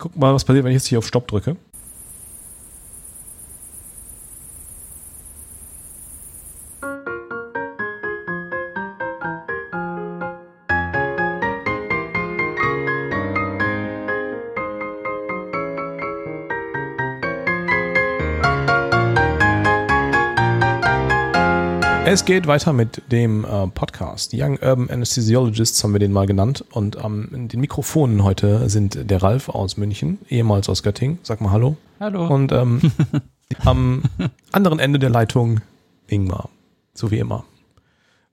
Guck mal, was passiert, wenn ich jetzt hier auf Stopp drücke. Es geht weiter mit dem äh, Podcast. Young Urban Anesthesiologists haben wir den mal genannt. Und ähm, in den Mikrofonen heute sind der Ralf aus München, ehemals aus Göttingen. Sag mal Hallo. Hallo. Und ähm, am anderen Ende der Leitung Ingmar. So wie immer.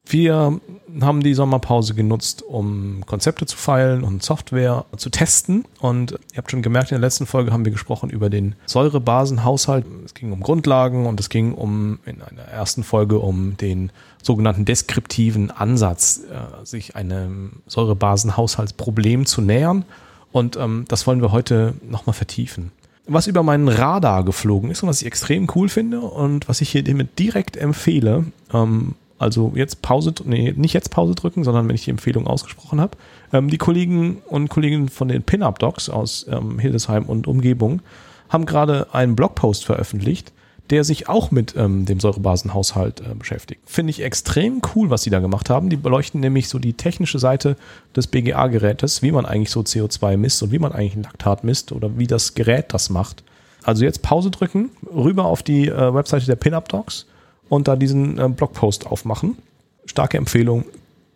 Wir haben die Sommerpause genutzt, um Konzepte zu feilen und Software zu testen. Und ihr habt schon gemerkt, in der letzten Folge haben wir gesprochen über den Säurebasenhaushalt. Es ging um Grundlagen und es ging um in einer ersten Folge um den sogenannten deskriptiven Ansatz, äh, sich einem Säurebasenhaushaltsproblem zu nähern. Und ähm, das wollen wir heute nochmal vertiefen. Was über meinen Radar geflogen ist und was ich extrem cool finde und was ich hier direkt empfehle, ähm, also jetzt Pause, nee, nicht jetzt Pause drücken, sondern wenn ich die Empfehlung ausgesprochen habe. Ähm, die Kollegen und Kolleginnen von den Pin-Up-Docs aus ähm, Hildesheim und Umgebung haben gerade einen Blogpost veröffentlicht, der sich auch mit ähm, dem Säurebasenhaushalt äh, beschäftigt. Finde ich extrem cool, was sie da gemacht haben. Die beleuchten nämlich so die technische Seite des BGA-Gerätes, wie man eigentlich so CO2 misst und wie man eigentlich ein Laktat misst oder wie das Gerät das macht. Also jetzt Pause drücken, rüber auf die äh, Webseite der Pin-Up-Docs und da diesen äh, Blogpost aufmachen. Starke Empfehlung,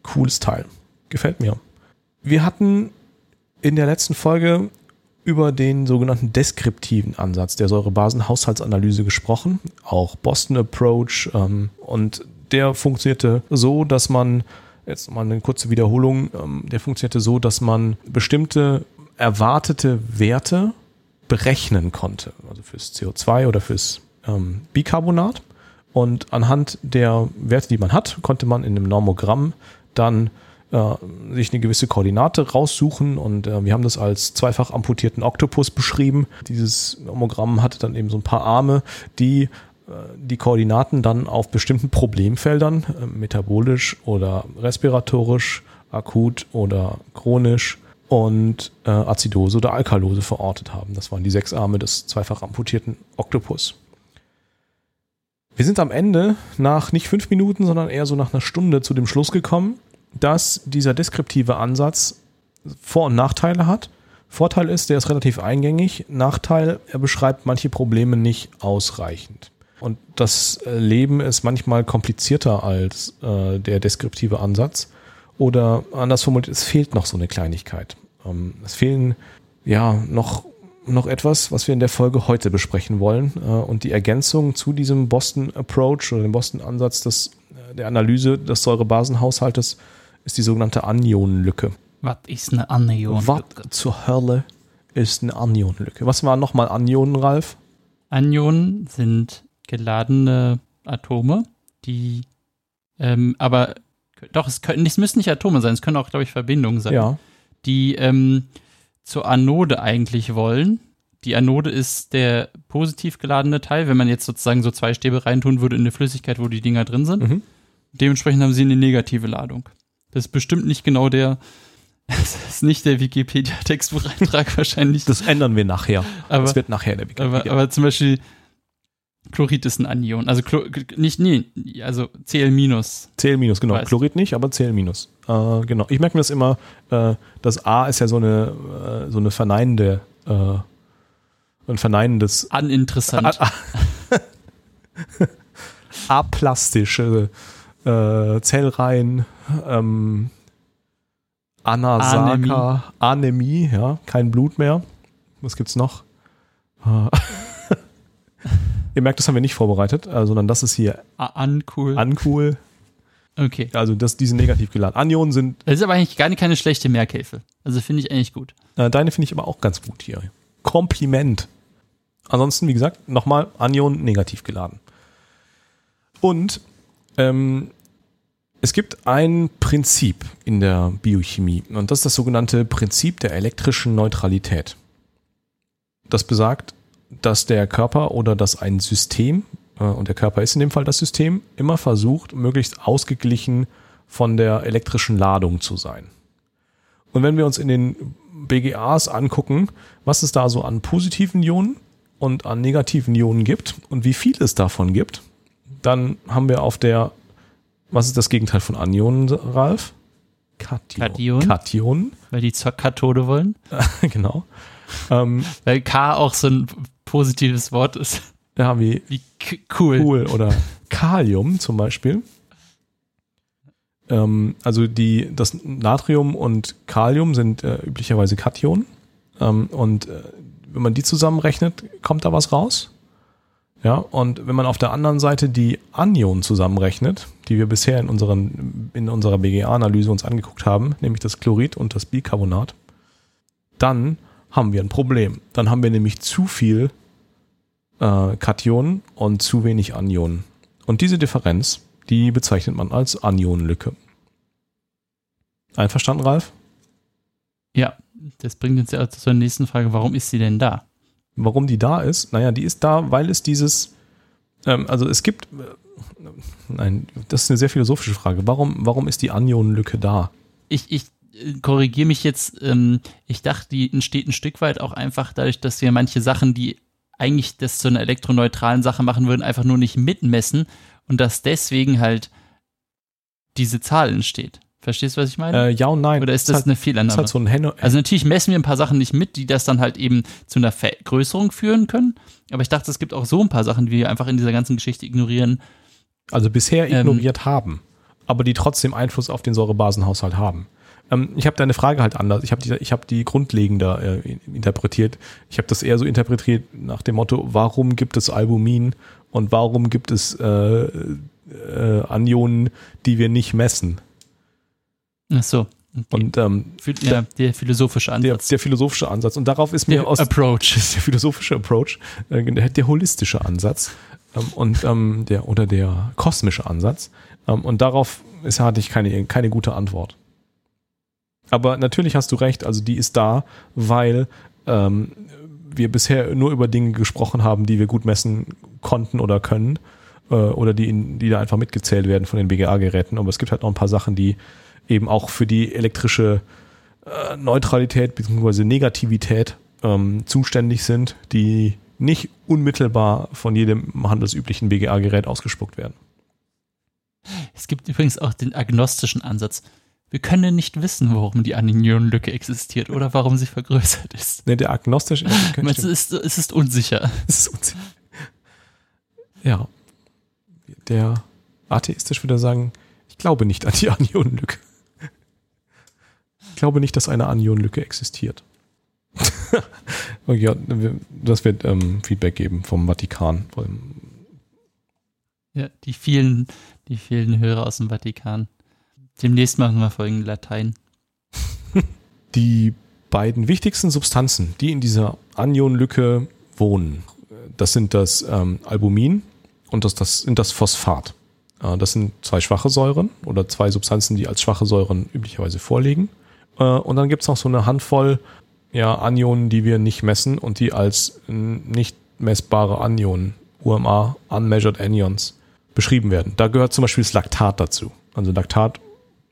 cooles Teil. Gefällt mir. Wir hatten in der letzten Folge über den sogenannten deskriptiven Ansatz der Säurebasenhaushaltsanalyse gesprochen, auch Boston Approach ähm, und der funktionierte so, dass man, jetzt mal eine kurze Wiederholung, ähm, der funktionierte so, dass man bestimmte erwartete Werte berechnen konnte, also fürs CO2 oder fürs ähm, Bicarbonat und anhand der Werte, die man hat, konnte man in einem Normogramm dann äh, sich eine gewisse Koordinate raussuchen und äh, wir haben das als zweifach amputierten Oktopus beschrieben. Dieses Normogramm hatte dann eben so ein paar Arme, die äh, die Koordinaten dann auf bestimmten Problemfeldern, äh, metabolisch oder respiratorisch, akut oder chronisch und äh, Azidose oder Alkalose verortet haben. Das waren die sechs Arme des zweifach amputierten Oktopus. Wir sind am Ende nach nicht fünf Minuten, sondern eher so nach einer Stunde zu dem Schluss gekommen, dass dieser deskriptive Ansatz Vor- und Nachteile hat. Vorteil ist, der ist relativ eingängig. Nachteil, er beschreibt manche Probleme nicht ausreichend. Und das Leben ist manchmal komplizierter als äh, der deskriptive Ansatz. Oder anders formuliert, es fehlt noch so eine Kleinigkeit. Ähm, es fehlen ja noch noch etwas, was wir in der Folge heute besprechen wollen. Äh, und die Ergänzung zu diesem Boston Approach oder dem Boston Ansatz des, äh, der Analyse des Säurebasenhaushaltes ist die sogenannte Anionenlücke. Was ist eine Anionenlücke? Was zur Hölle ist eine Anionenlücke? Was waren nochmal Anionen, Ralf? Anionen sind geladene Atome, die ähm, aber doch, es, können, es müssen nicht Atome sein, es können auch, glaube ich, Verbindungen sein. Ja. Die ähm, zur Anode eigentlich wollen. Die Anode ist der positiv geladene Teil, wenn man jetzt sozusagen so zwei Stäbe reintun würde in eine Flüssigkeit, wo die Dinger drin sind. Mhm. Dementsprechend haben sie eine negative Ladung. Das ist bestimmt nicht genau der, das ist nicht der Wikipedia-Textbucheintrag wahrscheinlich. Das ändern wir nachher. Aber, das wird nachher der Wikipedia. Aber, aber zum Beispiel Chlorid ist ein Anion. Also Chlor, nicht, nee, also Cl minus. Cl minus, genau. Weißt. Chlorid nicht, aber Cl minus. Äh, genau. Ich merke mir das immer, äh, das A ist ja so eine, äh, so eine verneinende, äh, ein verneinendes. Aninteressant. aplastische äh, Zellreihen, ähm, Anasaka, Anämie. Anämie, ja, kein Blut mehr. Was gibt's noch? Ihr merkt, das haben wir nicht vorbereitet, äh, sondern das ist hier Uncool. Uncool. Okay. Also das, die sind negativ geladen. Anionen sind. Das ist aber eigentlich gar nicht, keine schlechte Merkhilfe. Also finde ich eigentlich gut. Äh, deine finde ich aber auch ganz gut hier. Kompliment. Ansonsten, wie gesagt, nochmal Anion negativ geladen. Und ähm, es gibt ein Prinzip in der Biochemie und das ist das sogenannte Prinzip der elektrischen Neutralität. Das besagt, dass der Körper oder dass ein System, äh, und der Körper ist in dem Fall das System, immer versucht, möglichst ausgeglichen von der elektrischen Ladung zu sein. Und wenn wir uns in den BGAs angucken, was es da so an positiven Ionen und an negativen Ionen gibt und wie viel es davon gibt, dann haben wir auf der, was ist das Gegenteil von Anionen, Ralf? Kation. Kation. Weil die zur Kathode wollen. genau. Ähm, Weil K auch so ein positives Wort ist. Ja, wie, wie cool. Cool oder Kalium zum Beispiel. Ähm, also die, das Natrium und Kalium sind äh, üblicherweise Kationen. Ähm, und äh, wenn man die zusammenrechnet, kommt da was raus. Ja, und wenn man auf der anderen Seite die Anionen zusammenrechnet, die wir bisher in, unseren, in unserer BGA-Analyse uns angeguckt haben, nämlich das Chlorid und das Bicarbonat, dann haben wir ein Problem. Dann haben wir nämlich zu viel äh, Kationen und zu wenig Anionen. Und diese Differenz, die bezeichnet man als Anionenlücke. Einverstanden, Ralf? Ja, das bringt uns ja zur nächsten Frage. Warum ist sie denn da? Warum die da ist? Naja, die ist da, weil es dieses, ähm, also es gibt, äh, nein, das ist eine sehr philosophische Frage. Warum, warum ist die Anionenlücke da? Ich, ich korrigiere mich jetzt. Ähm, ich dachte, die entsteht ein Stück weit auch einfach dadurch, dass wir manche Sachen, die eigentlich das zu einer elektroneutralen Sache machen würden, einfach nur nicht mitmessen und dass deswegen halt diese Zahl entsteht. Verstehst du, was ich meine? Äh, ja und nein. Oder ist das halt, eine Fehlannahme? Halt so ein also natürlich messen wir ein paar Sachen nicht mit, die das dann halt eben zu einer Vergrößerung führen können. Aber ich dachte, es gibt auch so ein paar Sachen, die wir einfach in dieser ganzen Geschichte ignorieren. Also bisher ähm, ignoriert ähm, haben, aber die trotzdem Einfluss auf den Säurebasenhaushalt haben. Ähm, ich habe deine Frage halt anders. Ich habe die, ich hab die grundlegender äh, interpretiert. Ich habe das eher so interpretiert nach dem Motto, warum gibt es Albumin und warum gibt es äh, äh, Anionen, die wir nicht messen? Ach so. Okay. Und ähm, ja, der philosophische Ansatz. Der, der, philosophische Ansatz. Und darauf ist mir der aus Approach. der philosophische Approach, äh, der, der holistische Ansatz ähm, und ähm, der oder der kosmische Ansatz. Ähm, und darauf ist, hatte ich keine, keine gute Antwort. Aber natürlich hast du recht, also die ist da, weil ähm, wir bisher nur über Dinge gesprochen haben, die wir gut messen konnten oder können. Äh, oder die, die da einfach mitgezählt werden von den BGA-Geräten. Aber es gibt halt noch ein paar Sachen, die eben auch für die elektrische äh, Neutralität bzw. Negativität ähm, zuständig sind, die nicht unmittelbar von jedem handelsüblichen BGA-Gerät ausgespuckt werden. Es gibt übrigens auch den agnostischen Ansatz. Wir können nicht wissen, warum die Anionenlücke existiert oder warum sie vergrößert ist. Ne, der agnostische. es, ist, es ist unsicher. Es ist unsicher. Ja. Der atheistisch würde sagen, ich glaube nicht an die Anionenlücke. Ich glaube nicht, dass eine Anionenlücke existiert. ja, das wird ähm, Feedback geben vom Vatikan. Ja, die vielen, die vielen Hörer aus dem Vatikan. Demnächst machen wir folgende Latein. Die beiden wichtigsten Substanzen, die in dieser Anionenlücke wohnen, das sind das ähm, Albumin und das, das sind das Phosphat. Äh, das sind zwei schwache Säuren oder zwei Substanzen, die als schwache Säuren üblicherweise vorliegen. Äh, und dann gibt es noch so eine Handvoll ja, Anionen, die wir nicht messen und die als nicht messbare Anionen, UMA, Unmeasured Anions, beschrieben werden. Da gehört zum Beispiel das Laktat dazu. Also Laktat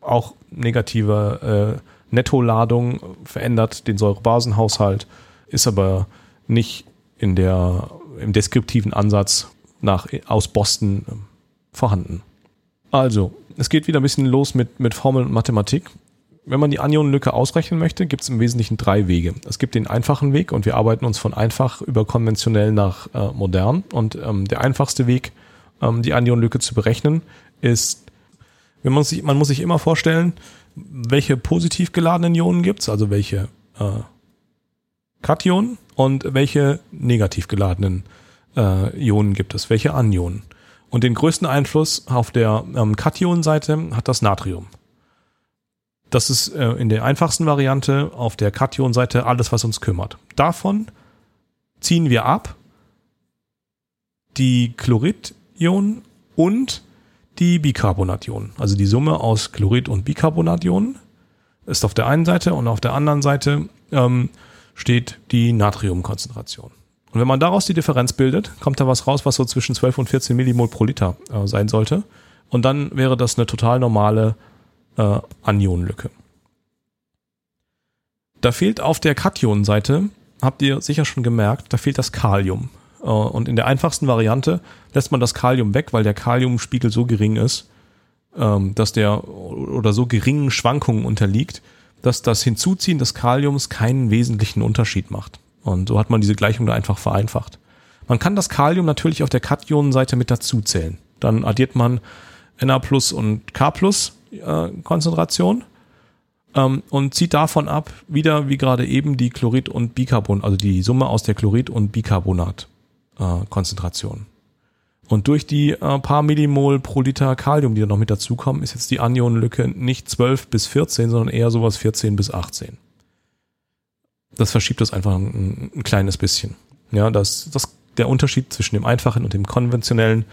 auch negative äh, Nettoladung verändert den Säurebasenhaushalt, ist aber nicht in der, im deskriptiven Ansatz nach, aus Boston äh, vorhanden. Also, es geht wieder ein bisschen los mit, mit Formeln und Mathematik wenn man die Anionenlücke ausrechnen möchte, gibt es im Wesentlichen drei Wege. Es gibt den einfachen Weg und wir arbeiten uns von einfach über konventionell nach äh, modern. Und ähm, der einfachste Weg, ähm, die Anionenlücke zu berechnen, ist, man, sich, man muss sich immer vorstellen, welche positiv geladenen Ionen gibt es, also welche äh, Kationen und welche negativ geladenen äh, Ionen gibt es, welche Anionen. Und den größten Einfluss auf der ähm, Kationseite hat das Natrium. Das ist äh, in der einfachsten Variante auf der Kation-Seite alles, was uns kümmert. Davon ziehen wir ab die Chlorid-Ionen und die Bicarbonation. Also die Summe aus Chlorid und Bicarbonation ist auf der einen Seite und auf der anderen Seite ähm, steht die Natriumkonzentration. Und wenn man daraus die Differenz bildet, kommt da was raus, was so zwischen 12 und 14 Millimol pro Liter äh, sein sollte. Und dann wäre das eine total normale äh, Anionenlücke. Da fehlt auf der Kationseite, habt ihr sicher schon gemerkt, da fehlt das Kalium. Äh, und in der einfachsten Variante lässt man das Kalium weg, weil der Kaliumspiegel so gering ist, ähm, dass der oder so geringen Schwankungen unterliegt, dass das Hinzuziehen des Kaliums keinen wesentlichen Unterschied macht. Und so hat man diese Gleichung da einfach vereinfacht. Man kann das Kalium natürlich auf der Kationenseite mit dazuzählen. Dann addiert man Na plus und K plus äh, Konzentration ähm, und zieht davon ab, wieder wie gerade eben die Chlorid- und Bicarbon, also die Summe aus der Chlorid- und Bicarbonat-Konzentration. Äh, und durch die äh, paar Millimol pro Liter Kalium, die da noch mit dazukommen, ist jetzt die Anionenlücke nicht 12 bis 14, sondern eher sowas 14 bis 18. Das verschiebt das einfach ein, ein kleines bisschen. Ja, das, das, der Unterschied zwischen dem einfachen und dem konventionellen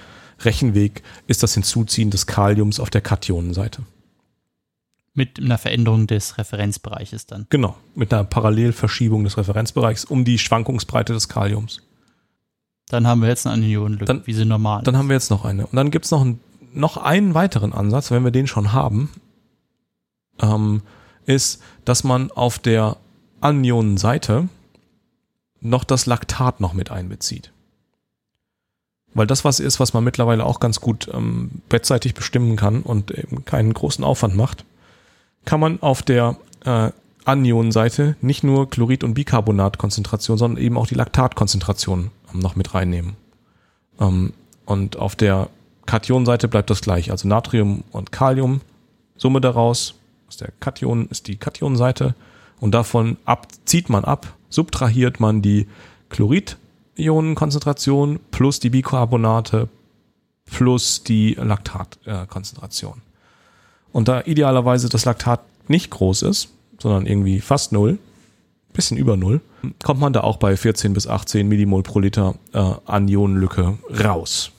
Rechenweg ist das Hinzuziehen des Kaliums auf der Kationenseite. Mit einer Veränderung des Referenzbereiches dann. Genau, mit einer Parallelverschiebung des Referenzbereichs um die Schwankungsbreite des Kaliums. Dann haben wir jetzt eine Anionenlücke, dann, wie sie normal Dann ist. haben wir jetzt noch eine. Und dann gibt's noch, ein, noch einen weiteren Ansatz, wenn wir den schon haben, ähm, ist, dass man auf der Anionenseite noch das Laktat noch mit einbezieht. Weil das was ist, was man mittlerweile auch ganz gut ähm, bettseitig bestimmen kann und eben keinen großen Aufwand macht kann man auf der äh, Anionenseite nicht nur Chlorid- und Bicarbonatkonzentration, sondern eben auch die Laktatkonzentration noch mit reinnehmen. Ähm, und auf der Kationseite bleibt das gleich, also Natrium und Kalium, Summe daraus, aus der Kation ist die Kationseite und davon ab, zieht man ab, subtrahiert man die Chlorid-Ionenkonzentration plus die Bicarbonate plus die Laktatkonzentration. Und da idealerweise das Laktat nicht groß ist, sondern irgendwie fast null, bisschen über null, kommt man da auch bei 14 bis 18 Millimol pro Liter äh, Anionenlücke raus.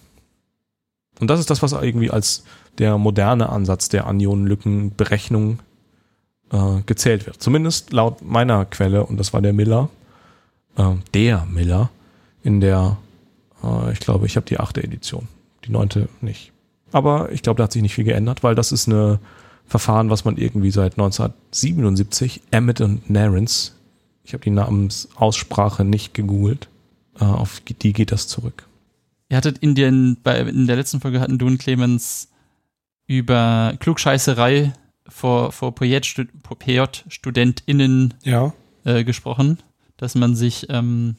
Und das ist das, was irgendwie als der moderne Ansatz der Anionenlückenberechnung äh, gezählt wird. Zumindest laut meiner Quelle, und das war der Miller, äh, der Miller, in der, äh, ich glaube, ich habe die achte Edition, die neunte nicht. Aber ich glaube, da hat sich nicht viel geändert, weil das ist eine Verfahren, was man irgendwie seit 1977, Emmett und Narens, ich habe die Namensaussprache nicht gegoogelt, äh, auf die geht das zurück. Ihr hattet in, den, bei, in der letzten Folge hatten du und Clemens über Klugscheißerei vor, vor PJ-StudentInnen ja. äh, gesprochen, dass man sich, ähm,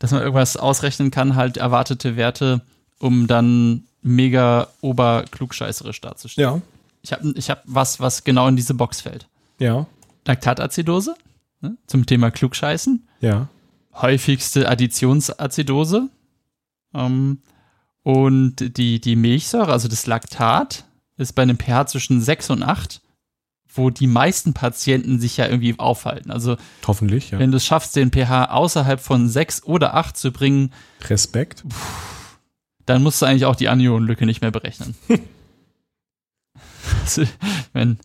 dass man irgendwas ausrechnen kann, halt erwartete Werte, um dann mega oberklugscheißerisch darzustellen. Ja. Ich habe ich hab was, was genau in diese Box fällt. Ja. Laktatazidose ne, zum Thema Klugscheißen. Ja. Häufigste Additionsazidose. Ähm, und die, die Milchsäure, also das Laktat, ist bei einem pH zwischen 6 und 8, wo die meisten Patienten sich ja irgendwie aufhalten. Also hoffentlich, ja. Wenn du es schaffst, den pH außerhalb von 6 oder 8 zu bringen. Respekt. Pff, dann musst du eigentlich auch die Anionenlücke nicht mehr berechnen. also, wenn,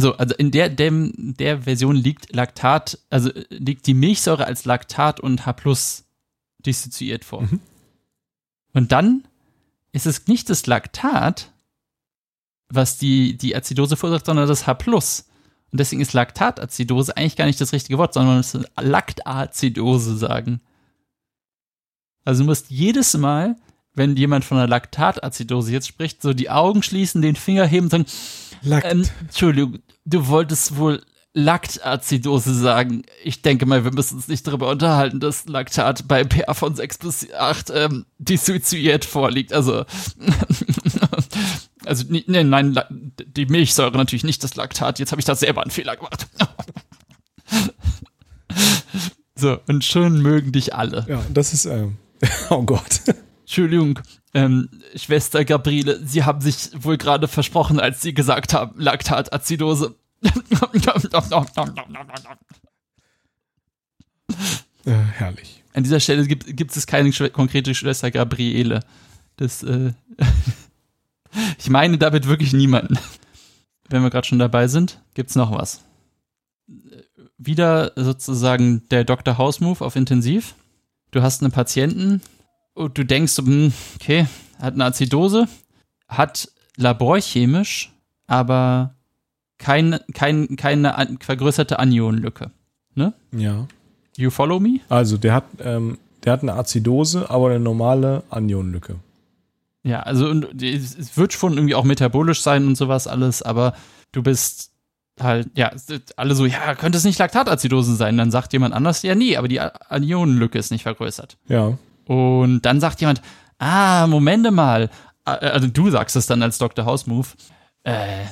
so, also in der, dem, der Version liegt Laktat, also liegt die Milchsäure als Laktat und H plus dissoziiert vor. Mhm. Und dann ist es nicht das Laktat, was die, die Azidose verursacht, sondern das H plus. Und deswegen ist Laktatazidose eigentlich gar nicht das richtige Wort, sondern man muss Laktazidose sagen. Also du musst jedes Mal wenn jemand von einer Laktatazidose jetzt spricht, so die Augen schließen, den Finger heben und sagen, Lakt. Ähm, Entschuldigung, du wolltest wohl Laktazidose sagen. Ich denke mal, wir müssen uns nicht darüber unterhalten, dass Laktat bei pH von 6 bis 8 ähm, dissoziiert vorliegt. Also, also nein, nein, die Milchsäure natürlich nicht das Laktat. Jetzt habe ich da selber einen Fehler gemacht. so, und schon mögen dich alle. Ja, das ist, ähm, oh Gott. Entschuldigung, ähm, Schwester Gabriele, Sie haben sich wohl gerade versprochen, als Sie gesagt haben, Laktatazidose. äh, herrlich. An dieser Stelle gibt, gibt es keine konkrete Schwester Gabriele. Das, äh, ich meine damit wirklich niemanden. Wenn wir gerade schon dabei sind, gibt es noch was. Wieder sozusagen der Dr. House Move auf Intensiv. Du hast einen Patienten, und du denkst, hm, okay, hat eine Azidose, hat laborchemisch, aber kein, kein, keine vergrößerte Anionenlücke. Ne? Ja. You follow me? Also der hat, ähm, der hat eine Azidose, aber eine normale Anionenlücke. Ja, also und es wird schon irgendwie auch metabolisch sein und sowas alles, aber du bist halt, ja, alle so, ja, könnte es nicht Laktatazidose sein? Dann sagt jemand anders, ja, nee, aber die Anionenlücke ist nicht vergrößert. Ja. Und dann sagt jemand, ah, Momente mal, also du sagst es dann als Dr. House Move, äh,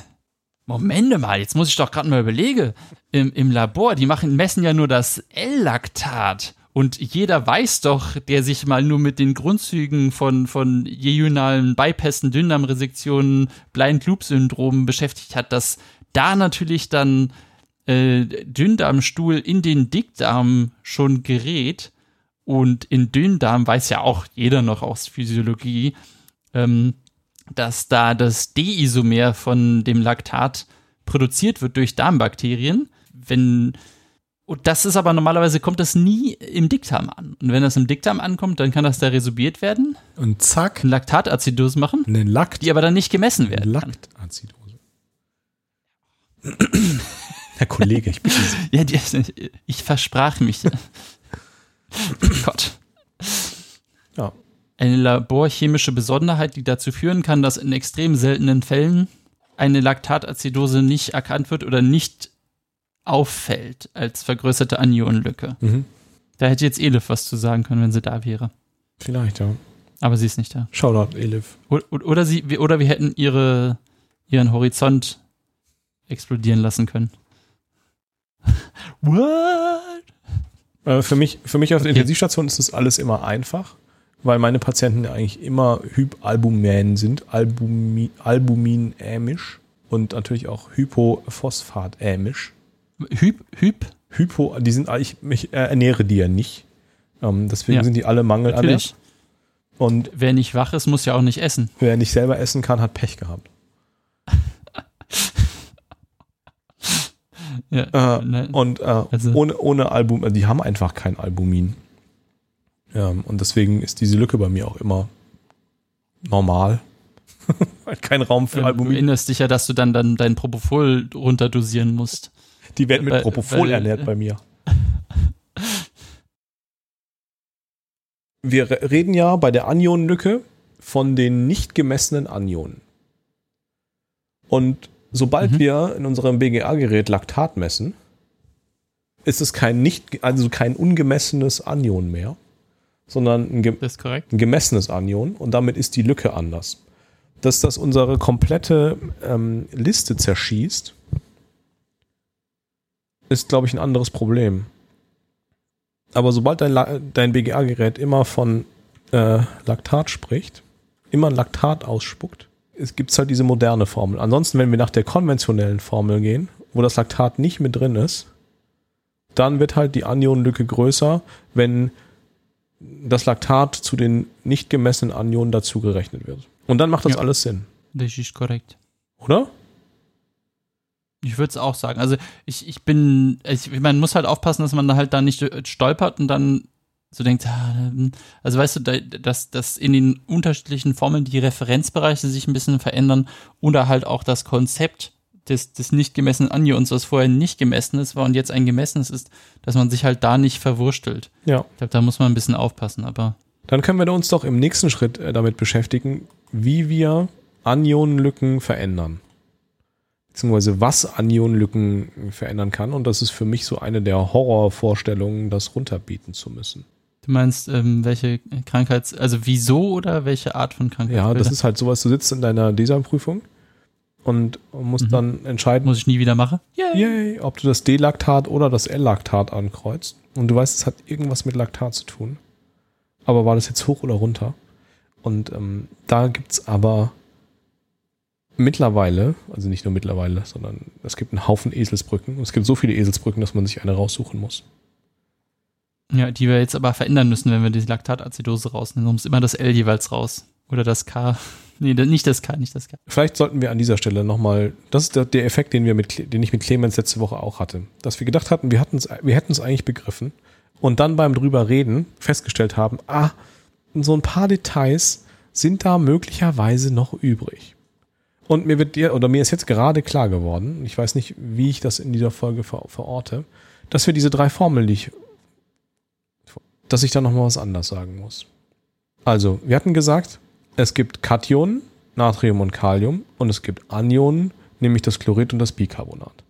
Momente mal, jetzt muss ich doch gerade mal überlegen. Im, Im Labor, die machen, messen ja nur das L-Laktat. Und jeder weiß doch, der sich mal nur mit den Grundzügen von, von jejunalen Bypassen, Dünndarmresektionen, Blind Loop Syndrom beschäftigt hat, dass da natürlich dann äh, Dünndarmstuhl in den Dickdarm schon gerät. Und in Dünndarm weiß ja auch jeder noch aus Physiologie, ähm, dass da das D-Isomer von dem Laktat produziert wird durch Darmbakterien. Wenn und das ist aber normalerweise kommt das nie im Dickdarm an. Und wenn das im Dickdarm ankommt, dann kann das da resorbiert werden. Und zack. Eine Laktatazidose machen. Eine Lakt. Die aber dann nicht gemessen werden. Laktazidose. Herr Kollege, ich Sie. ja, die, ich versprach mich. Gott. Ja. Eine laborchemische Besonderheit, die dazu führen kann, dass in extrem seltenen Fällen eine Laktatazidose nicht erkannt wird oder nicht auffällt als vergrößerte Anionenlücke. Mhm. Da hätte jetzt Elif was zu sagen können, wenn sie da wäre. Vielleicht, ja. Aber sie ist nicht da. Shoutout, Elif. Oder, oder, sie, oder wir hätten ihre, ihren Horizont explodieren lassen können. What? Äh, für, mich, für mich auf der Intensivstation ist das alles immer einfach, weil meine Patienten eigentlich immer Hypalbumin sind, Albumi, albuminämisch und natürlich auch hypophosphatämisch. Hyp, Hyp? Hypo, die sind ich, ich ernähre die ja nicht. Ähm, deswegen ja, sind die alle mangelernährt. Und wer nicht wach ist, muss ja auch nicht essen. Wer nicht selber essen kann, hat Pech gehabt. Ja, äh, ne, und äh, also. ohne, ohne Album, die haben einfach kein Albumin. Ja, und deswegen ist diese Lücke bei mir auch immer normal. kein Raum für Albumin. Du erinnerst dich ja, dass du dann, dann dein Propofol runterdosieren musst. Die werden mit Propofol weil, ernährt bei mir. Wir reden ja bei der Anionenlücke von den nicht gemessenen Anionen. Und sobald mhm. wir in unserem BGA-Gerät Laktat messen, ist es kein nicht, also kein ungemessenes Anion mehr, sondern ein, ein gemessenes Anion und damit ist die Lücke anders. Dass das unsere komplette ähm, Liste zerschießt, ist, glaube ich, ein anderes Problem. Aber sobald dein, dein BGA-Gerät immer von äh, Laktat spricht, immer ein Laktat ausspuckt, es gibt halt diese moderne Formel. Ansonsten, wenn wir nach der konventionellen Formel gehen, wo das Laktat nicht mit drin ist, dann wird halt die Anionenlücke größer, wenn das Laktat zu den nicht gemessenen Anionen dazugerechnet wird. Und dann macht das ja, alles Sinn. Das ist korrekt. Oder? Ich würde es auch sagen. Also ich, ich bin, ich, man muss halt aufpassen, dass man da halt da nicht stolpert und dann so denkt, ah, also weißt du, dass, dass in den unterschiedlichen Formeln die Referenzbereiche sich ein bisschen verändern oder halt auch das Konzept des, des nicht gemessenen Anions, was vorher nicht gemessen ist war und jetzt ein gemessenes ist, dass man sich halt da nicht verwurstelt. Ja. Ich glaube, da muss man ein bisschen aufpassen, aber. Dann können wir uns doch im nächsten Schritt äh, damit beschäftigen, wie wir Anionenlücken verändern beziehungsweise was Anionenlücken verändern kann. Und das ist für mich so eine der Horrorvorstellungen, das runterbieten zu müssen. Du meinst, ähm, welche Krankheits-, also wieso oder welche Art von Krankheit? Ja, das ist halt sowas, du sitzt in deiner DESA-Prüfung und musst mhm. dann entscheiden. Muss ich nie wieder machen? Yay. Yay, ob du das D-Laktat oder das L-Laktat ankreuzt. Und du weißt, es hat irgendwas mit Laktat zu tun. Aber war das jetzt hoch oder runter? Und ähm, da es aber mittlerweile, also nicht nur mittlerweile, sondern es gibt einen Haufen Eselsbrücken. Es gibt so viele Eselsbrücken, dass man sich eine raussuchen muss. Ja, die wir jetzt aber verändern müssen, wenn wir die Laktatazidose rausnehmen. Sonst immer das L jeweils raus. Oder das K. Nee, nicht das K, nicht das K. Vielleicht sollten wir an dieser Stelle nochmal, das ist der, der, Effekt, den wir mit, den ich mit Clemens letzte Woche auch hatte. Dass wir gedacht hatten, wir, wir hätten es eigentlich begriffen und dann beim drüber reden festgestellt haben, ah, so ein paar Details sind da möglicherweise noch übrig. Und mir wird dir, oder mir ist jetzt gerade klar geworden, ich weiß nicht, wie ich das in dieser Folge ver verorte, dass wir diese drei Formeln, die ich, dass ich da nochmal was anders sagen muss. Also, wir hatten gesagt, es gibt Kationen, Natrium und Kalium, und es gibt Anionen, nämlich das Chlorid und das Bicarbonat.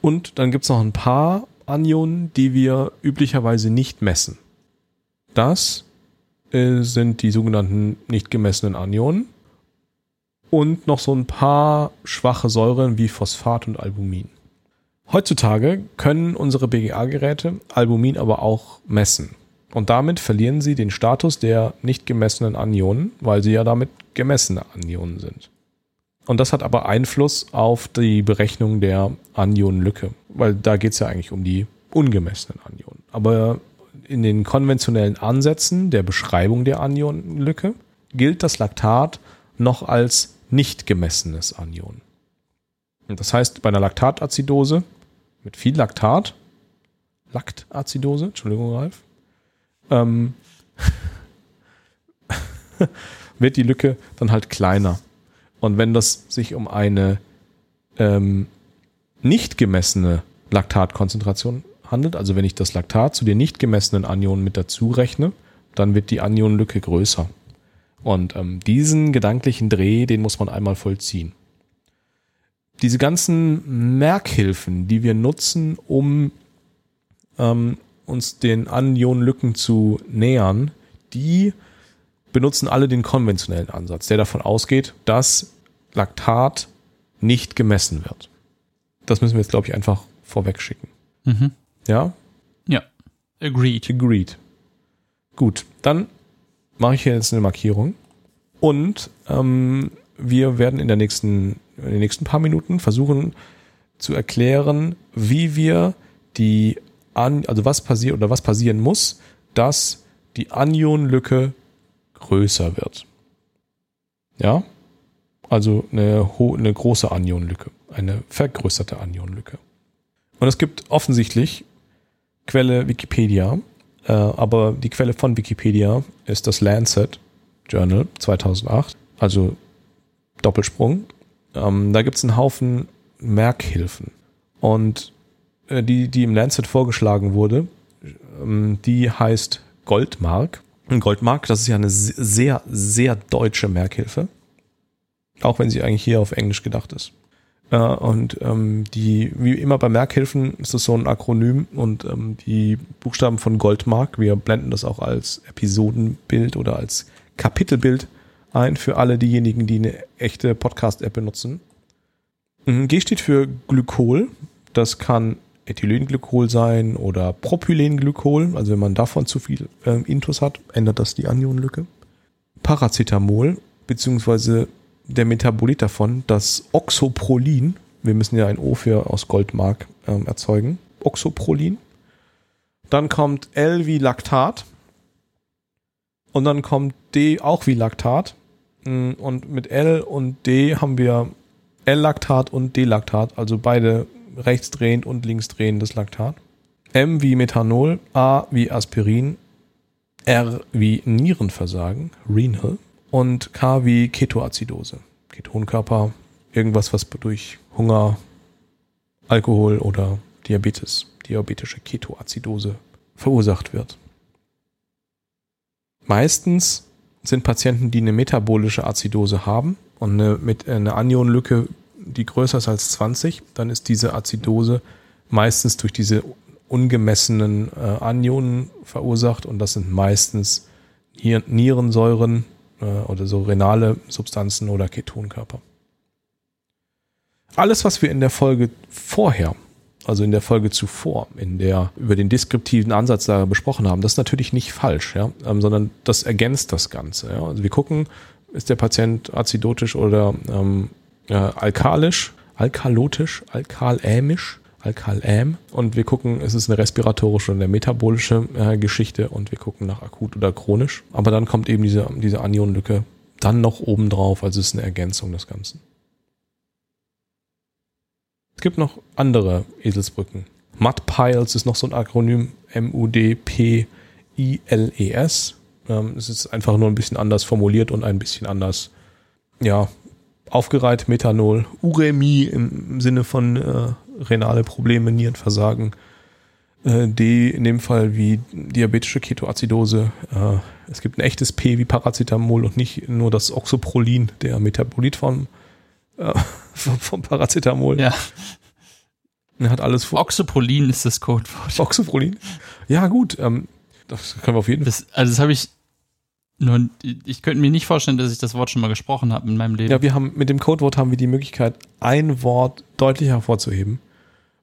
Und dann gibt es noch ein paar Anionen, die wir üblicherweise nicht messen. Das äh, sind die sogenannten nicht gemessenen Anionen und noch so ein paar schwache Säuren wie Phosphat und Albumin. Heutzutage können unsere BGA-Geräte Albumin aber auch messen. Und damit verlieren sie den Status der nicht gemessenen Anionen, weil sie ja damit gemessene Anionen sind. Und das hat aber Einfluss auf die Berechnung der Anionenlücke, weil da geht es ja eigentlich um die ungemessenen Anionen. Aber in den konventionellen Ansätzen der Beschreibung der Anionenlücke gilt das Laktat noch als nicht gemessenes Anion. Und das heißt, bei einer Laktatazidose mit viel Laktat, Laktazidose, Entschuldigung, Ralf, ähm, wird die Lücke dann halt kleiner. Und wenn das sich um eine ähm, nicht gemessene Laktatkonzentration handelt, also wenn ich das Laktat zu den nicht gemessenen Anionen mit dazu rechne, dann wird die Anionenlücke größer. Und ähm, diesen gedanklichen Dreh, den muss man einmal vollziehen. Diese ganzen Merkhilfen, die wir nutzen, um ähm, uns den Anionenlücken zu nähern, die benutzen alle den konventionellen Ansatz, der davon ausgeht, dass Laktat nicht gemessen wird. Das müssen wir jetzt, glaube ich, einfach vorweg schicken. Mhm. Ja? Ja. Agreed. Agreed. Gut, dann mache ich hier jetzt eine Markierung. Und ähm, wir werden in, der nächsten, in den nächsten paar Minuten versuchen zu erklären, wie wir die, An also was passiert oder was passieren muss, dass die Anionenlücke größer wird. Ja? Also eine, eine große Anionenlücke, eine vergrößerte Anionenlücke. Und es gibt offensichtlich Quelle Wikipedia, äh, aber die Quelle von Wikipedia ist das Lancet Journal 2008, also Doppelsprung. Ähm, da gibt es einen Haufen Merkhilfen. Und die, die im Lancet vorgeschlagen wurde, ähm, die heißt Goldmark. Goldmark, das ist ja eine sehr, sehr deutsche Merkhilfe. Auch wenn sie eigentlich hier auf Englisch gedacht ist. Äh, und ähm, die, wie immer bei Merkhilfen, ist das so ein Akronym und ähm, die Buchstaben von Goldmark, wir blenden das auch als Episodenbild oder als Kapitelbild ein für alle diejenigen, die eine echte Podcast-App benutzen. Mhm, G steht für Glykol. Das kann Ethylenglykol sein oder Propylenglykol. Also wenn man davon zu viel äh, Intus hat, ändert das die Anionenlücke. Paracetamol beziehungsweise der Metabolit davon, das Oxoprolin, wir müssen ja ein O für aus Goldmark ähm, erzeugen, Oxoprolin. Dann kommt L wie Laktat. Und dann kommt D auch wie Laktat. Mm, und mit L und D haben wir L-Laktat und D-Laktat, also beide rechtsdrehend und linksdrehendes Laktat. M wie Methanol, A wie Aspirin, R wie Nierenversagen, Renal und K wie Ketoazidose. Ketonkörper, irgendwas, was durch Hunger, Alkohol oder Diabetes, diabetische Ketoazidose verursacht wird. Meistens sind Patienten, die eine metabolische Azidose haben und eine, mit eine Anionenlücke, die größer ist als 20, dann ist diese Azidose meistens durch diese ungemessenen äh, Anionen verursacht und das sind meistens Nierensäuren, äh, oder so renale Substanzen oder Ketonkörper. Alles, was wir in der Folge vorher, also in der Folge zuvor, in der über den deskriptiven Ansatz da besprochen haben, das ist natürlich nicht falsch, ja, ähm, sondern das ergänzt das Ganze. Ja. Also wir gucken, ist der Patient azidotisch oder ähm, äh, alkalisch, alkalotisch, alkalämisch Alkaläm und wir gucken, ist es eine respiratorische oder eine metabolische äh, Geschichte und wir gucken nach akut oder chronisch. Aber dann kommt eben diese, diese Anionenlücke dann noch oben drauf, also es ist eine Ergänzung des Ganzen. Es gibt noch andere Eselsbrücken. MUD-PILES ist noch so ein Akronym, M-U-D-P-I-L-E-S. Ähm, es ist einfach nur ein bisschen anders formuliert und ein bisschen anders, ja, aufgereiht. Methanol, Uremie im Sinne von äh, renale Probleme, Nierenversagen, Äh, D in dem Fall wie diabetische Ketoazidose. Äh, es gibt ein echtes P wie Paracetamol und nicht nur das Oxoprolin, der Metabolit vom, vom, vom Paracetamol. Ja. Er hat alles vor. Oxoprolin ist das Codewort. Oxoprolin? Ja, gut. Ähm, das können wir auf jeden Fall. Das, also das habe ich nur, ich könnte mir nicht vorstellen, dass ich das Wort schon mal gesprochen habe in meinem Leben. Ja, wir haben mit dem Codewort haben wir die Möglichkeit, ein Wort deutlich hervorzuheben.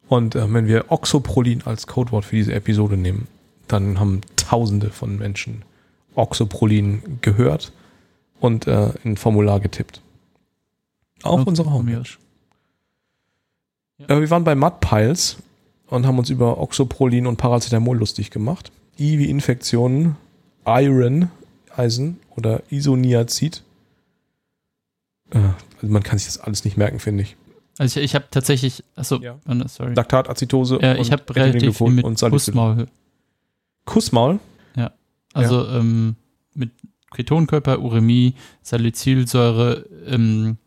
Und äh, wenn wir Oxoprolin als Codewort für diese Episode nehmen, dann haben Tausende von Menschen Oxoprolin gehört und äh, in ein Formular getippt. Auf Okay, unserer Homepage. Äh, wir waren bei Mudpiles und haben uns über Oxoprolin und Paracetamol lustig gemacht. I wie Infektionen, Iron, Eisen oder Isoniazid. Äh, also man kann sich das alles nicht merken, finde ich. Also ich, ich habe tatsächlich, achso, Ja. oh, sorry. Laktatacetose Ja, ich habe relativ viel mit. Kussmaul. Kussmaul. Also ähm, mit Ketonkörper, Uremie, Salicylsäure, ähm,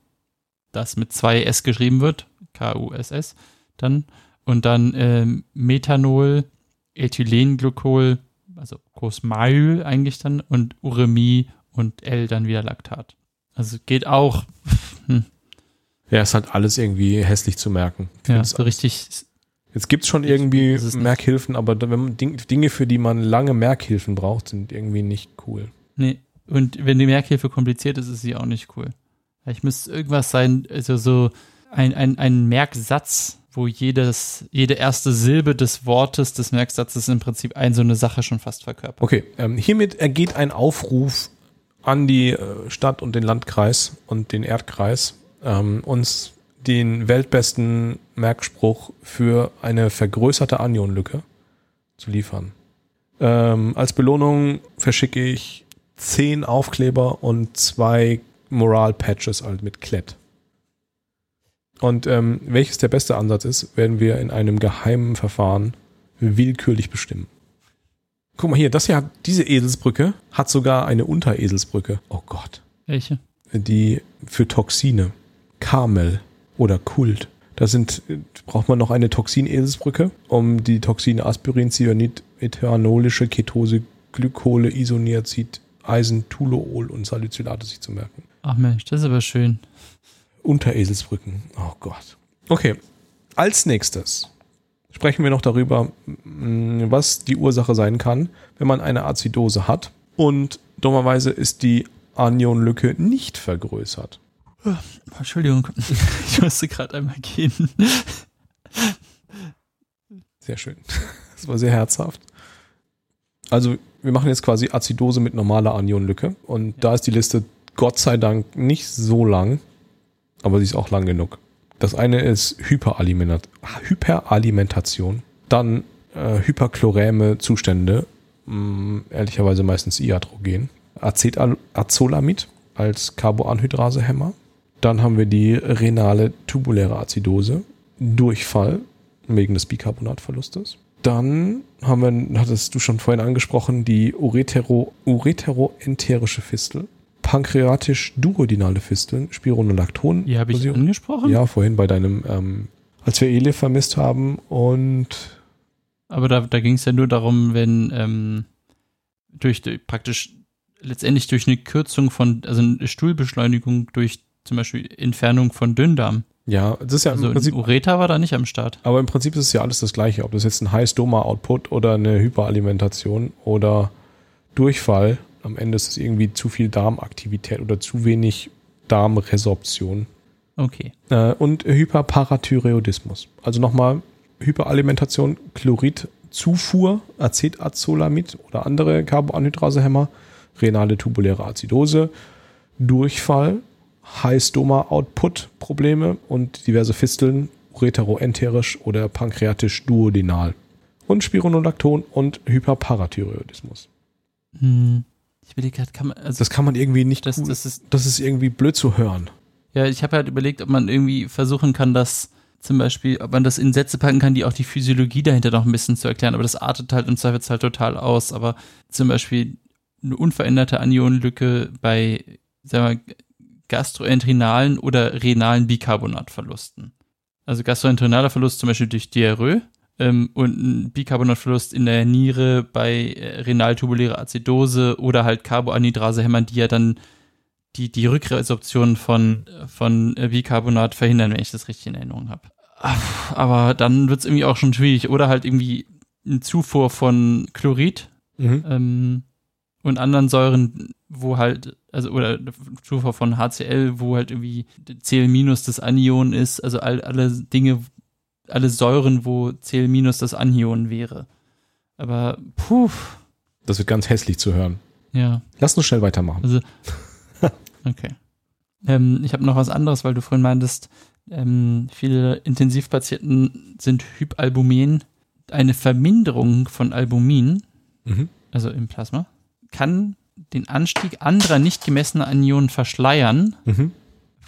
das mit zwei S geschrieben wird, K-U-S-S, dann. Und dann ähm, Methanol, Ethylenglycol, also Kussmaul eigentlich dann, und Uremie und L dann wieder Laktat. Also geht auch, hm, Ja, ist halt alles irgendwie hässlich zu merken. Ja, so richtig, Jetzt gibt's schon irgendwie es. Merkhilfen, aber wenn man Ding, Dinge, für die man lange Merkhilfen braucht, sind irgendwie nicht cool. Nee, und wenn die Merkhilfe kompliziert ist, ist sie auch nicht cool. Ich müsste irgendwas sein, also so ein, ein, ein Merksatz, wo jedes, jede erste Silbe des Wortes des Merksatzes im Prinzip ein so eine Sache schon fast verkörpert. Okay, ähm, hiermit ergeht ein Aufruf an die äh, Stadt und den Landkreis und den Erdkreis, ähm, uns den weltbesten Merkspruch für eine vergrößerte Anionlücke zu liefern. Ähm, als Belohnung verschicke ich zehn Aufkleber und zwei Moral-Patches halt mit Klett. Und ähm, welches der beste Ansatz ist, werden wir in einem geheimen Verfahren willkürlich bestimmen. Guck mal hier, das hier hat, diese Eselsbrücke hat sogar eine Untereselsbrücke. Oh Gott. Welche? Die für Toxine. Carmel oder Kult. Da sind, braucht man noch eine Toxineselsbrücke, um die Toxine Aspirin, Cyanid, ethanolische Ketose, Glykole, Isoniazid, Eisen, Tulool und Salicylate sich zu merken. Ach Mensch, das ist aber schön. Untereselsbrücken. Oh Gott. Okay. Als nächstes sprechen wir noch darüber, mh, was die Ursache sein kann, wenn man eine Azidose hat. Und dummerweise ist die Anionlücke nicht vergrößert. Entschuldigung, ich musste gerade einmal gehen. Sehr schön. Das war sehr herzhaft. Also, wir machen jetzt quasi Azidose mit normaler Anionlücke. Und da ist die Liste Gott sei Dank nicht so lang, aber sie ist auch lang genug. Das eine ist Hyperaliment Hyperalimentation, dann äh, hyperchloräme Zustände, mh, ehrlicherweise meistens Iatrogen, Acetazolamid als Carboanhydrasehemmer, dann haben wir die renale tubuläre Azidose, Durchfall wegen des Bicarbonatverlustes. Dann haben wir, hattest du schon vorhin angesprochen, die Uretero, ureteroenterische Fistel, pankreatisch-duodenale Fisteln, Spironolakton. Die habe ich angesprochen, Ja, vorhin bei deinem, ähm, als wir Ele vermisst haben und aber da, da ging es ja nur darum, wenn ähm, durch, durch praktisch letztendlich durch eine Kürzung von, also eine Stuhlbeschleunigung durch zum Beispiel Entfernung von Dünndarm. ja, das ist ja Also im Prinzip, Ureter war da nicht am Start. aber im Prinzip ist es ja alles das Gleiche, ob das jetzt ein High-Stoma-Output oder eine Hyperalimentation oder Durchfall. Am Ende ist es irgendwie zu viel Darmaktivität oder zu wenig Darmresorption. Okay. Äh, und Hyperparathyreoidismus. Also nochmal Hyperalimentation, Chloridzufuhr, Acetazolamid oder andere Carboanhydrasehemmer, renale tubuläre Azidose, Durchfall, High-Stoma-Output-Probleme und diverse Fisteln, ureteroenterisch oder pankreatisch-duodenal. Und Spironolakton und Hyperparathyreoidismus. Hm. Ich will gerade, kann man, also Das kann man irgendwie nicht das, das ist, das ist irgendwie blöd zu hören. ja, ich habe halt überlegt, ob man irgendwie versuchen kann, das zum Beispiel, ob man das in Sätze packen kann, die auch die Physiologie dahinter noch ein bisschen zu erklären, aber das artet halt im Zweifelsfall total aus. Aber zum Beispiel eine unveränderte Anionlücke bei, sagen wir, gastroentrinalen oder renalen Bicarbonatverlusten. Also gastroentrinaler Verlust zum Beispiel durch Diarrhoe ähm, und ein Bicarbonatverlust in der Niere bei äh, renaltubulärer Azidose oder halt Carboanhydrase hämmern, die ja dann die, die Rückresorption von, von äh, Bicarbonat verhindern, wenn ich das richtig in Erinnerung habe. Aber dann wird es irgendwie auch schon schwierig. Oder halt irgendwie eine Zufuhr von Chlorid mhm. ähm, und anderen Säuren, wo halt, also oder Zufuhr von HCl, wo halt irgendwie Cl- das Anion ist, also all, alle Dinge, alle Säuren, wo Cl- das Anion wäre. Aber puh. Das wird ganz hässlich zu hören. Ja. Lass uns schnell weitermachen. Also, okay. Ähm, ich habe noch was anderes, weil du vorhin meintest, ähm, viele Intensivpatienten sind Hypalbumin. Eine Verminderung von Albumin, mhm. also im Plasma, kann den Anstieg anderer nicht gemessener Anionen verschleiern, mhm.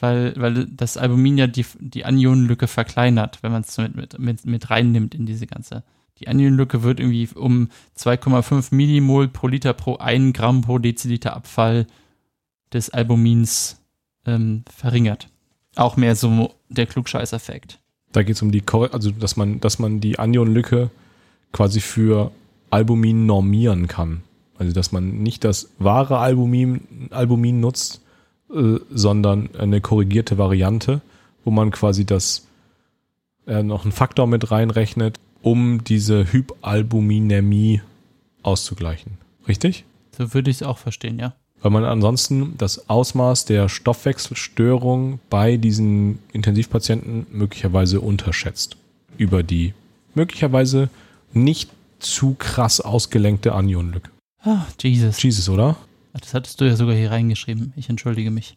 Weil, weil das Albumin ja die, die Anionenlücke verkleinert, wenn man es mit, mit, mit, mit reinnimmt in diese ganze. Die Anionenlücke wird irgendwie um 2,5 Millimol pro Liter pro 1 Gramm pro Deziliter Abfall des Albumins ähm, verringert. Auch mehr so der Klugscheiß-Effekt. Da geht es um die, also dass man, dass man die Anionenlücke quasi für Albumin normieren kann. Also dass man nicht das wahre Albumin, Albumin nutzt, äh, sondern eine korrigierte Variante, wo man quasi das äh, noch einen Faktor mit reinrechnet, um diese Hypalbuminämie auszugleichen. Richtig? So würde ich es auch verstehen, ja. Weil man ansonsten das Ausmaß der Stoffwechselstörung bei diesen Intensivpatienten möglicherweise unterschätzt. Über die möglicherweise nicht zu krass ausgelenkte Anionenlücke. Oh, Jesus. Jesus, oder? Das hattest du ja sogar hier reingeschrieben. Ich entschuldige mich.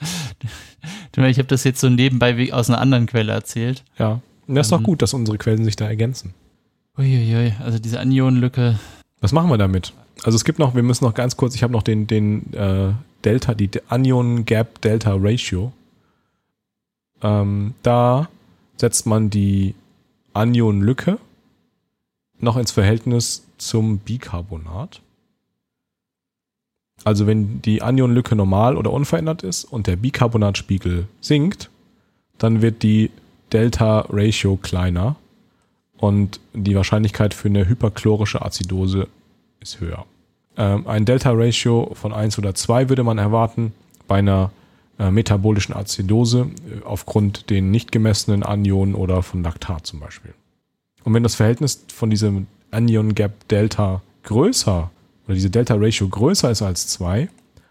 ich habe das jetzt so nebenbei aus einer anderen Quelle erzählt. Ja. Das ist doch ähm. gut, dass unsere Quellen sich da ergänzen. Uiuiui, also diese Anionenlücke. Was machen wir damit? Also es gibt noch, wir müssen noch ganz kurz, ich habe noch den, den äh, Delta, die Anion Gap Delta Ratio. Ähm, da setzt man die Anionenlücke noch ins Verhältnis zum Bicarbonat. Also wenn die Anionenlücke normal oder unverändert ist und der Bicarbonatspiegel sinkt, dann wird die Delta-Ratio kleiner und die Wahrscheinlichkeit für eine hyperchlorische Azidose ist höher. Ähm, ein Delta-Ratio von 1 oder 2 würde man erwarten bei einer äh, metabolischen Azidose äh, aufgrund den nicht gemessenen Anionen oder von Laktat zum Beispiel. Und wenn das Verhältnis von diesem Anion Gap Delta größer oder diese Delta Ratio größer ist als 2,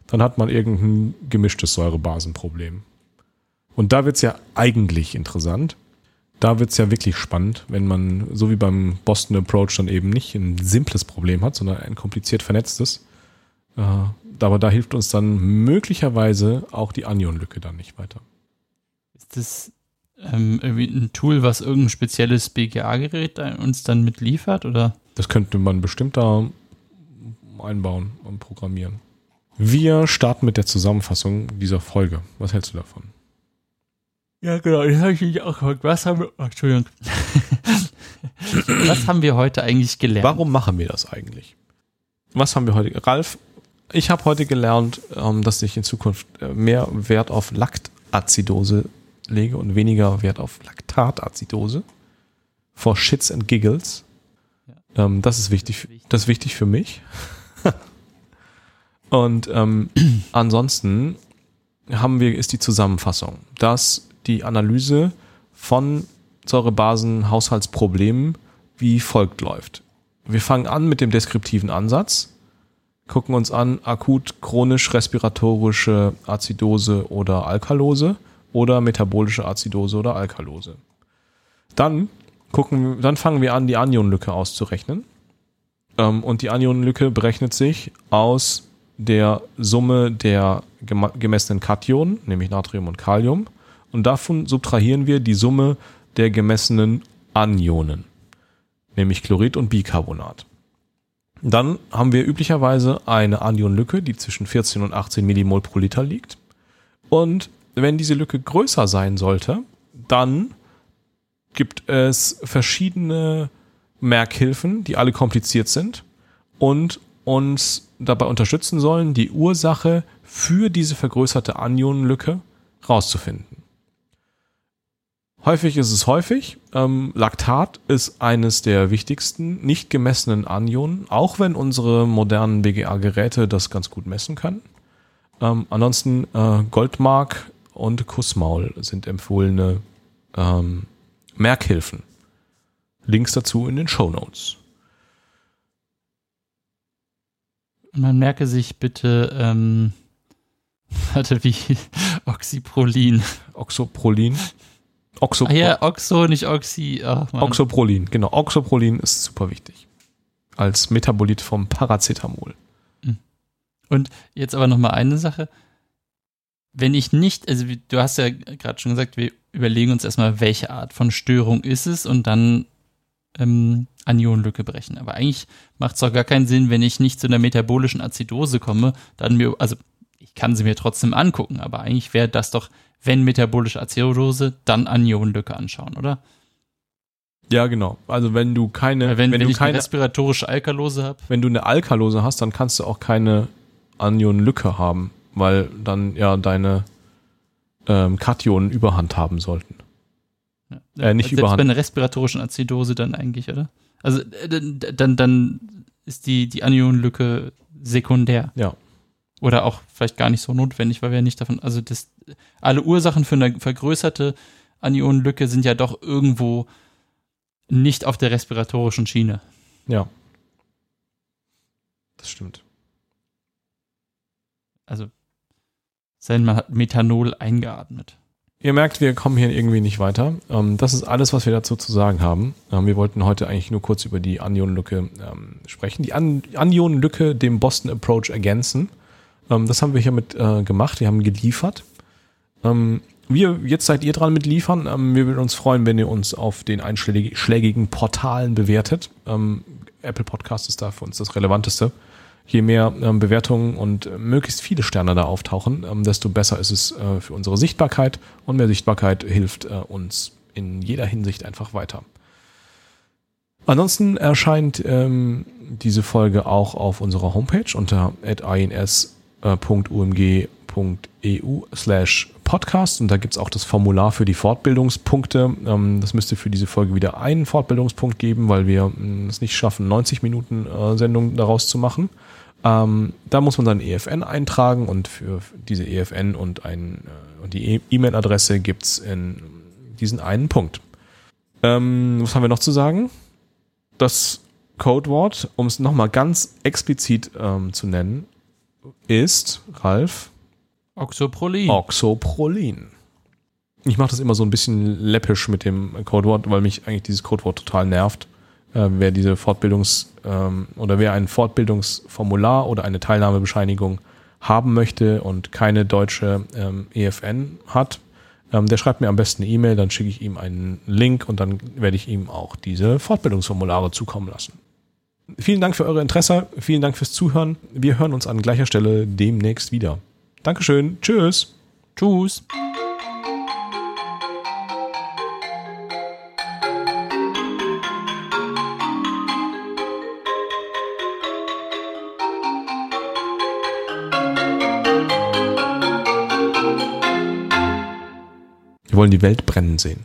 dann hat man irgendein gemischtes Säurebasenproblem. Und da wird es ja eigentlich interessant. Da wird es ja wirklich spannend, wenn man, so wie beim Boston Approach, dann eben nicht ein simples Problem hat, sondern ein kompliziert vernetztes. Äh, aber da hilft uns dann möglicherweise auch die Anion-Lücke dann nicht weiter. Ist das ähm, irgendwie ein Tool, was irgendein spezielles BGA-Gerät uns dann mitliefert, oder? Das könnte man bestimmt da einbauen und programmieren. Wir starten mit der Zusammenfassung dieser Folge. Was hältst du davon? Ja, genau. Das habe ich mich auch gefragt. Was haben wir, oh, Entschuldigung. Was haben wir heute eigentlich gelernt? Warum machen wir das eigentlich? Was haben wir heute? Ralf, ich habe heute gelernt, ähm, dass ich in Zukunft äh, mehr Wert auf Laktazidose lege und weniger Wert auf Laktatazidose. For Shits and Giggles. Ähm, das ist wichtig. Das ist wichtig für mich. und ähm, ansonsten haben wir, ist die Zusammenfassung, dass die Analyse von Säurebasen-Haushaltsproblemen wie folgt läuft. Wir fangen an mit dem deskriptiven Ansatz, gucken uns an akut chronisch respiratorische Azidose oder Alkalose oder metabolische Azidose oder Alkalose. Dann gucken, dann fangen wir an, die Anionenlücke auszurechnen. Ähm, und die Anionenlücke berechnet sich aus der Summe der gemessenen Kationen, nämlich Natrium und Kalium. Und davon subtrahieren wir die Summe der gemessenen Anionen, nämlich Chlorid und Bicarbonat. Dann haben wir üblicherweise eine Anionenlücke, die zwischen 14 und 18 Millimol pro Liter liegt. Und wenn diese Lücke größer sein sollte, dann gibt es verschiedene Merkhilfen, die alle kompliziert sind und uns dabei unterstützen sollen, die Ursache für diese vergrößerte Anionenlücke rauszufinden. Häufig ist es häufig. Ähm, Laktat ist eines der wichtigsten nicht gemessenen Anionen, auch wenn unsere modernen BGA-Geräte das ganz gut messen können. Ähm, ansonsten äh, Goldmark und Kussmaul sind empfohlene ähm, Merkhilfen. Links dazu in den Show Notes. Man merke sich bitte, ähm, warte, wie Oxyprolin. Oxoprolin. Oxo ah ja, Oxo, nicht Oxy. Ach, Oxoprolin, genau. Oxoprolin ist super wichtig. Als Metabolit vom Paracetamol. Hm. Und jetzt aber nochmal eine Sache. Wenn ich nicht, also du hast ja gerade schon gesagt, wir überlegen uns erstmal, welche Art von Störung ist es und dann ähm, Anionenlücke brechen. Aber eigentlich macht es doch gar keinen Sinn, wenn ich nicht zu einer metabolischen Azidose komme, dann mir, also ich kann sie mir trotzdem angucken, aber eigentlich wäre das doch, wenn metabolische Azidose, dann Anionenlücke anschauen, oder? Ja, genau. Also wenn du keine, wenn, wenn, wenn du ich keine eine respiratorische Alkalose habe. Wenn du eine Alkalose hast, dann kannst du auch keine Anionenlücke haben, weil dann ja deine ähm, Kationen Überhand haben sollten. Ja. Äh, nicht Selbst Überhand. bei einer respiratorischen Azidose dann eigentlich, oder? Also äh, dann, dann ist die, die Anionenlücke sekundär. Ja. Oder auch vielleicht gar nicht so notwendig, weil wir ja nicht davon, also das, alle Ursachen für eine vergrößerte Anionenlücke sind ja doch irgendwo nicht auf der respiratorischen Schiene. Ja. Das stimmt. Also, sein man hat Methanol eingeatmet. Ihr merkt, wir kommen hier irgendwie nicht weiter. Ähm, das ist alles, was wir dazu zu sagen haben. Ähm, wir wollten heute eigentlich nur kurz über die Anionenlücke ähm, sprechen. Die Anionenlücke dem Boston Approach ergänzen. das haben wir hiermit äh, gemacht. Wir haben geliefert. wir, jetzt seid ihr dran mit liefern. wir würden uns freuen, wenn ihr uns auf den einschlägigen Portalen bewertet. Apple Podcast ist da für uns das Relevanteste je mehr ähm, Bewertungen und äh, möglichst viele Sterne da auftauchen, ähm, desto besser ist es äh, für unsere Sichtbarkeit und mehr Sichtbarkeit hilft äh, uns in jeder Hinsicht einfach weiter. Ansonsten erscheint ähm, diese Folge auch auf unserer Homepage unter ins.umg.eu slash podcast und da gibt's auch das Formular für die Fortbildungspunkte. Ähm, das müsste für diese Folge wieder einen Fortbildungspunkt geben, weil wir mm, es nicht schaffen, 90 Minuten äh, Sendung daraus zu machen. Ähm, da muss man dann EFN eintragen und für diese EFN und, ein, äh, und die E-Mail-Adresse gibt's in diesen einen Punkt. Ähm, was haben wir noch zu sagen? Das Codewort, um es nochmal ganz explizit zu nennen, ist, Ralf? Oxoprolin. Oxoprolin. Ich mache das immer so ein bisschen läppisch mit dem Codewort, weil mich eigentlich dieses Codewort total nervt äh, wer diese Fortbildungs- ähm, oder wer ein Fortbildungsformular oder eine Teilnahmebescheinigung haben möchte und keine deutsche ähm, EFN hat, ähm, der schreibt mir am besten eine E-Mail, dann schicke ich ihm einen Link und dann werde ich ihm auch diese Fortbildungsformulare zukommen lassen. Vielen Dank für eure Interesse, vielen Dank fürs Zuhören. Wir hören uns an gleicher Stelle demnächst wieder. Dankeschön, tschüss. Tschüss. Wir wollen die Welt brennen sehen.